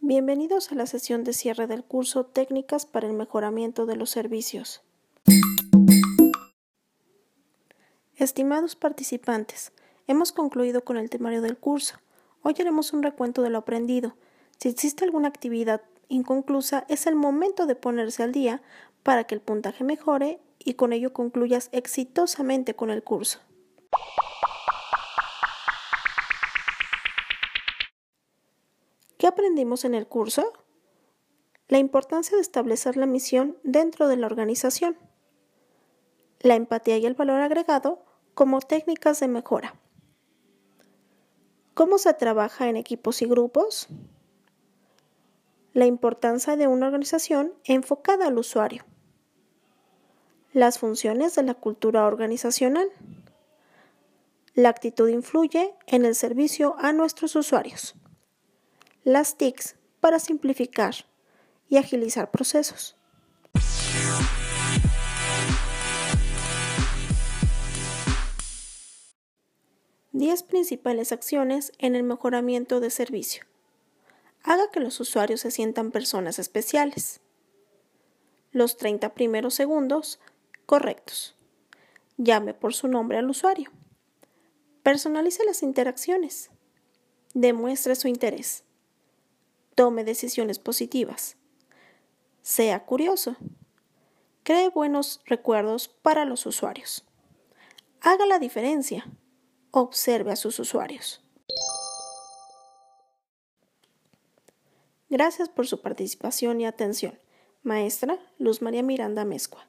Bienvenidos a la sesión de cierre del curso Técnicas para el mejoramiento de los servicios. Estimados participantes, hemos concluido con el temario del curso. Hoy haremos un recuento de lo aprendido. Si existe alguna actividad inconclusa, es el momento de ponerse al día para que el puntaje mejore y con ello concluyas exitosamente con el curso. ¿Qué aprendimos en el curso? La importancia de establecer la misión dentro de la organización, la empatía y el valor agregado como técnicas de mejora. ¿Cómo se trabaja en equipos y grupos? La importancia de una organización enfocada al usuario. Las funciones de la cultura organizacional. La actitud influye en el servicio a nuestros usuarios las TICs para simplificar y agilizar procesos. Diez principales acciones en el mejoramiento de servicio. Haga que los usuarios se sientan personas especiales. Los 30 primeros segundos correctos. Llame por su nombre al usuario. Personalice las interacciones. Demuestre su interés tome decisiones positivas. Sea curioso. Cree buenos recuerdos para los usuarios. Haga la diferencia. Observe a sus usuarios. Gracias por su participación y atención. Maestra Luz María Miranda Mezcua.